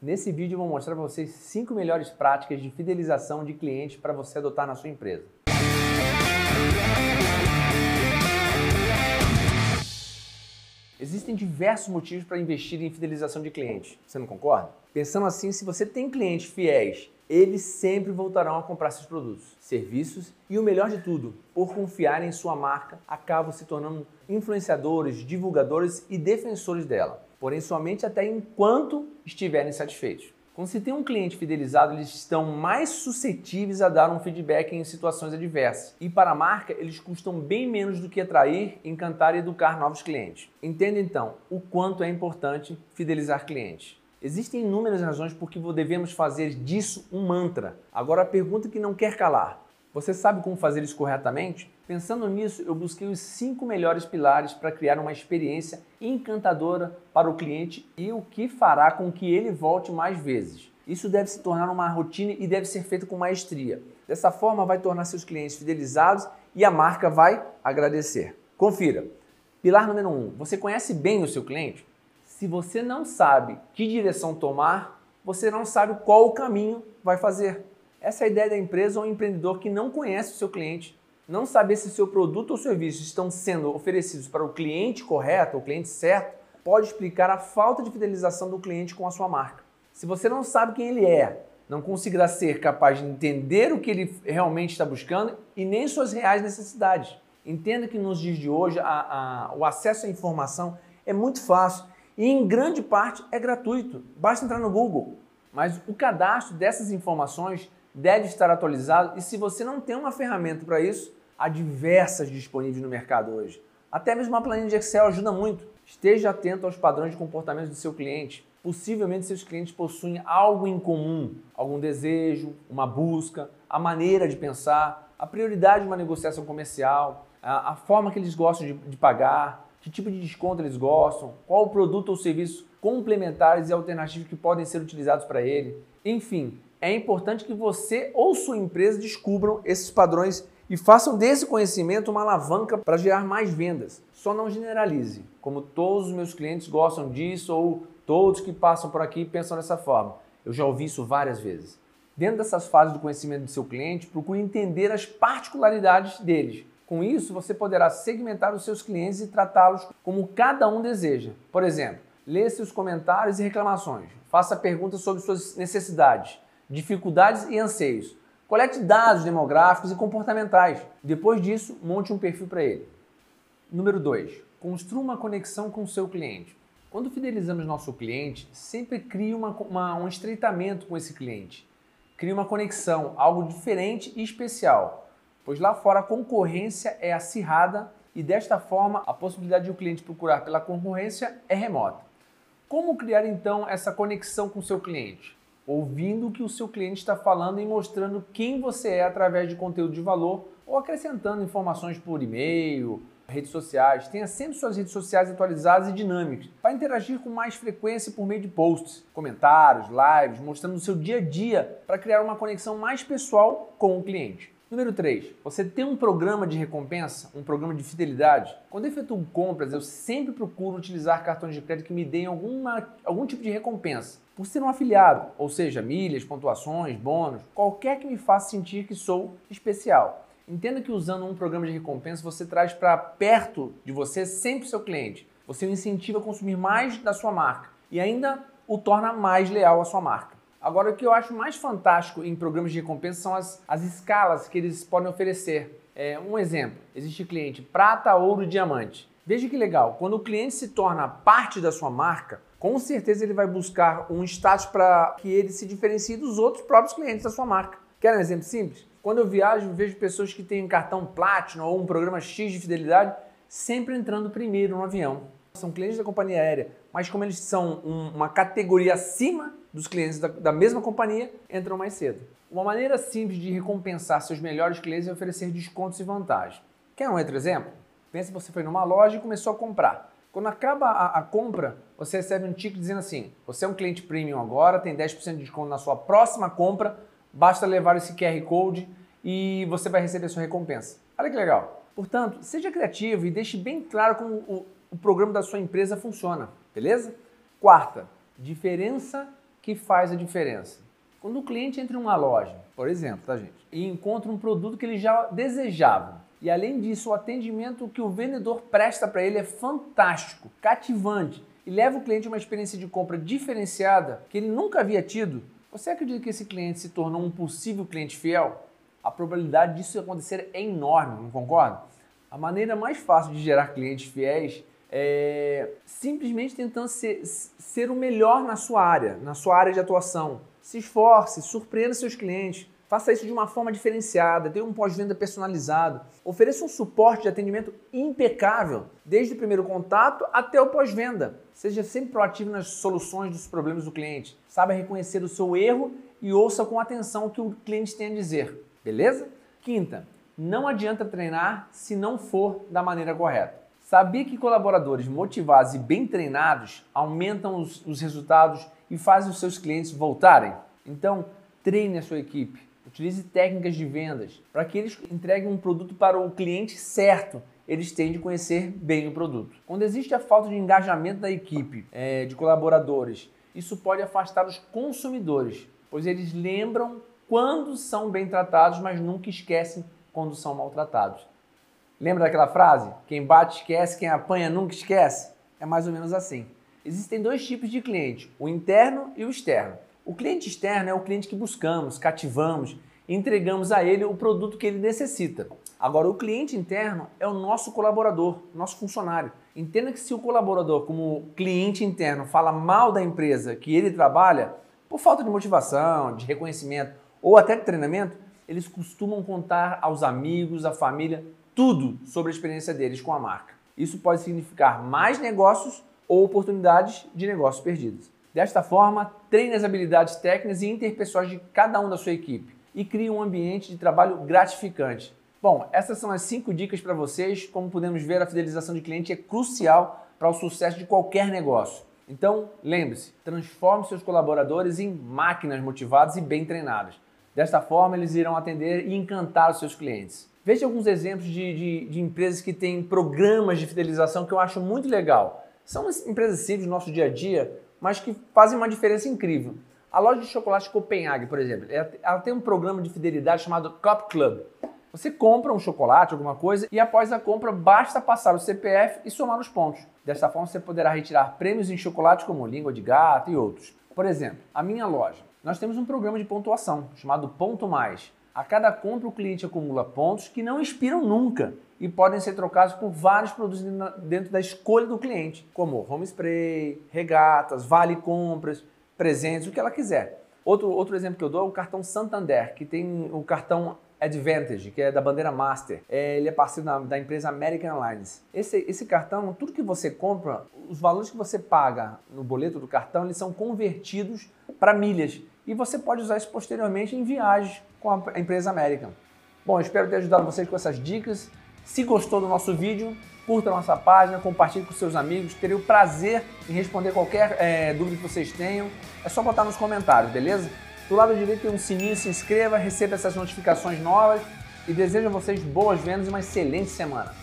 Nesse vídeo eu vou mostrar para vocês 5 melhores práticas de fidelização de clientes para você adotar na sua empresa. Existem diversos motivos para investir em fidelização de clientes. Você não concorda? Pensando assim, se você tem clientes fiéis, eles sempre voltarão a comprar seus produtos, serviços e o melhor de tudo, por confiar em sua marca, acabam se tornando influenciadores, divulgadores e defensores dela porém somente até enquanto estiverem satisfeitos. Quando se tem um cliente fidelizado, eles estão mais suscetíveis a dar um feedback em situações adversas. E para a marca, eles custam bem menos do que atrair, encantar e educar novos clientes. Entenda então o quanto é importante fidelizar clientes. Existem inúmeras razões por que devemos fazer disso um mantra. Agora a pergunta que não quer calar: você sabe como fazer isso corretamente? Pensando nisso, eu busquei os cinco melhores pilares para criar uma experiência encantadora para o cliente e o que fará com que ele volte mais vezes. Isso deve se tornar uma rotina e deve ser feito com maestria. Dessa forma, vai tornar seus clientes fidelizados e a marca vai agradecer. Confira. Pilar número 1. Um, você conhece bem o seu cliente? Se você não sabe que direção tomar, você não sabe qual o caminho vai fazer. Essa é a ideia da empresa ou um empreendedor que não conhece o seu cliente não saber se seu produto ou serviço estão sendo oferecidos para o cliente correto, o cliente certo, pode explicar a falta de fidelização do cliente com a sua marca. Se você não sabe quem ele é, não conseguirá ser capaz de entender o que ele realmente está buscando e nem suas reais necessidades. Entenda que nos dias de hoje a, a, o acesso à informação é muito fácil e em grande parte é gratuito. Basta entrar no Google. Mas o cadastro dessas informações deve estar atualizado e se você não tem uma ferramenta para isso, há diversas disponíveis no mercado hoje. Até mesmo uma planilha de Excel ajuda muito. Esteja atento aos padrões de comportamento do seu cliente. Possivelmente seus clientes possuem algo em comum, algum desejo, uma busca, a maneira de pensar, a prioridade de uma negociação comercial, a, a forma que eles gostam de, de pagar, que tipo de desconto eles gostam, qual o produto ou serviço complementares e alternativos que podem ser utilizados para ele. Enfim, é importante que você ou sua empresa descubram esses padrões e façam desse conhecimento uma alavanca para gerar mais vendas. Só não generalize, como todos os meus clientes gostam disso ou todos que passam por aqui pensam dessa forma. Eu já ouvi isso várias vezes. Dentro dessas fases do conhecimento do seu cliente, procure entender as particularidades deles. Com isso, você poderá segmentar os seus clientes e tratá-los como cada um deseja. Por exemplo, lê seus comentários e reclamações, faça perguntas sobre suas necessidades, dificuldades e anseios Colete dados demográficos e comportamentais. Depois disso, monte um perfil para ele. Número 2. Construa uma conexão com o seu cliente. Quando fidelizamos nosso cliente, sempre cria uma, uma, um estreitamento com esse cliente. Cria uma conexão, algo diferente e especial, pois lá fora a concorrência é acirrada e desta forma a possibilidade de o cliente procurar pela concorrência é remota. Como criar então essa conexão com o seu cliente? Ouvindo o que o seu cliente está falando e mostrando quem você é através de conteúdo de valor ou acrescentando informações por e-mail, redes sociais. Tenha sempre suas redes sociais atualizadas e dinâmicas para interagir com mais frequência por meio de posts, comentários, lives, mostrando o seu dia a dia para criar uma conexão mais pessoal com o cliente. Número 3. Você tem um programa de recompensa, um programa de fidelidade? Quando eu efetuo compras, eu sempre procuro utilizar cartões de crédito que me deem alguma, algum tipo de recompensa. Por ser um afiliado, ou seja, milhas, pontuações, bônus, qualquer que me faça sentir que sou especial. Entenda que usando um programa de recompensa, você traz para perto de você sempre o seu cliente. Você o incentiva a consumir mais da sua marca e ainda o torna mais leal à sua marca. Agora, o que eu acho mais fantástico em programas de recompensa são as, as escalas que eles podem oferecer. É, um exemplo: existe cliente prata, ouro e diamante. Veja que legal, quando o cliente se torna parte da sua marca, com certeza ele vai buscar um status para que ele se diferencie dos outros próprios clientes da sua marca. Quer um exemplo simples? Quando eu viajo, vejo pessoas que têm um cartão Platinum ou um programa X de fidelidade sempre entrando primeiro no avião. São clientes da companhia aérea, mas como eles são um, uma categoria acima dos clientes da, da mesma companhia entram mais cedo. Uma maneira simples de recompensar seus melhores clientes é oferecer descontos e vantagens. Quer um outro exemplo? Pensa que você foi numa loja e começou a comprar. Quando acaba a, a, compra, você recebe um ticket dizendo assim: você é um cliente premium agora, tem 10% de desconto na sua próxima compra, basta levar esse QR Code e você vai receber sua recompensa. Olha que legal. Portanto, seja criativo e deixe bem claro como o, o programa da sua empresa funciona, beleza? Quarta, diferença que faz a diferença. Quando o cliente entra em uma loja, por exemplo, tá gente, e encontra um produto que ele já desejava, e além disso, o atendimento que o vendedor presta para ele é fantástico, cativante e leva o cliente a uma experiência de compra diferenciada que ele nunca havia tido. Você acredita que esse cliente se tornou um possível cliente fiel? A probabilidade disso acontecer é enorme, não concorda? A maneira mais fácil de gerar clientes fiéis é simplesmente tentando ser, ser o melhor na sua área, na sua área de atuação. Se esforce, surpreenda seus clientes. Faça isso de uma forma diferenciada, tenha um pós-venda personalizado, ofereça um suporte de atendimento impecável, desde o primeiro contato até o pós-venda. Seja sempre proativo nas soluções dos problemas do cliente. Saiba reconhecer o seu erro e ouça com atenção o que o cliente tem a dizer. Beleza? Quinta, não adianta treinar se não for da maneira correta. Sabia que colaboradores motivados e bem treinados aumentam os, os resultados e fazem os seus clientes voltarem? Então, treine a sua equipe Utilize técnicas de vendas para que eles entreguem um produto para o cliente certo. Eles têm de conhecer bem o produto. Quando existe a falta de engajamento da equipe, é, de colaboradores, isso pode afastar os consumidores, pois eles lembram quando são bem tratados, mas nunca esquecem quando são maltratados. Lembra daquela frase? Quem bate esquece, quem apanha nunca esquece? É mais ou menos assim. Existem dois tipos de cliente, o interno e o externo. O cliente externo é o cliente que buscamos, cativamos, entregamos a ele o produto que ele necessita. Agora, o cliente interno é o nosso colaborador, nosso funcionário. Entenda que se o colaborador, como cliente interno, fala mal da empresa que ele trabalha, por falta de motivação, de reconhecimento ou até de treinamento, eles costumam contar aos amigos, à família, tudo sobre a experiência deles com a marca. Isso pode significar mais negócios ou oportunidades de negócios perdidos. Desta forma, treine as habilidades técnicas e interpessoais de cada um da sua equipe e crie um ambiente de trabalho gratificante. Bom, essas são as cinco dicas para vocês. Como podemos ver, a fidelização de cliente é crucial para o sucesso de qualquer negócio. Então, lembre-se, transforme seus colaboradores em máquinas motivadas e bem treinadas. Desta forma, eles irão atender e encantar os seus clientes. Veja alguns exemplos de, de, de empresas que têm programas de fidelização que eu acho muito legal. São empresas simples do nosso dia a dia, mas que fazem uma diferença incrível. A loja de chocolate Copenhague, por exemplo, ela tem um programa de fidelidade chamado Cup Club. Você compra um chocolate, alguma coisa, e após a compra basta passar o CPF e somar os pontos. Desta forma você poderá retirar prêmios em chocolate como língua de gato e outros. Por exemplo, a minha loja. Nós temos um programa de pontuação chamado Ponto Mais. A cada compra, o cliente acumula pontos que não expiram nunca e podem ser trocados por vários produtos dentro da escolha do cliente, como home spray, regatas, vale compras, presentes, o que ela quiser. Outro, outro exemplo que eu dou é o cartão Santander, que tem o cartão Advantage, que é da bandeira Master. É, ele é parceiro da, da, empresa American Airlines. Esse, esse cartão, tudo que você compra, os valores que você paga no boleto do cartão, eles são convertidos para milhas. E você pode usar isso posteriormente em viagens com a empresa American. Bom, espero ter ajudado vocês com essas dicas. Se gostou do nosso vídeo, curta a nossa página, compartilhe com seus amigos. Terei o prazer em responder qualquer é, dúvida que vocês tenham. É só botar nos comentários, beleza? Do lado direito tem um sininho, se inscreva, receba essas notificações novas e desejo a vocês boas vendas e uma excelente semana.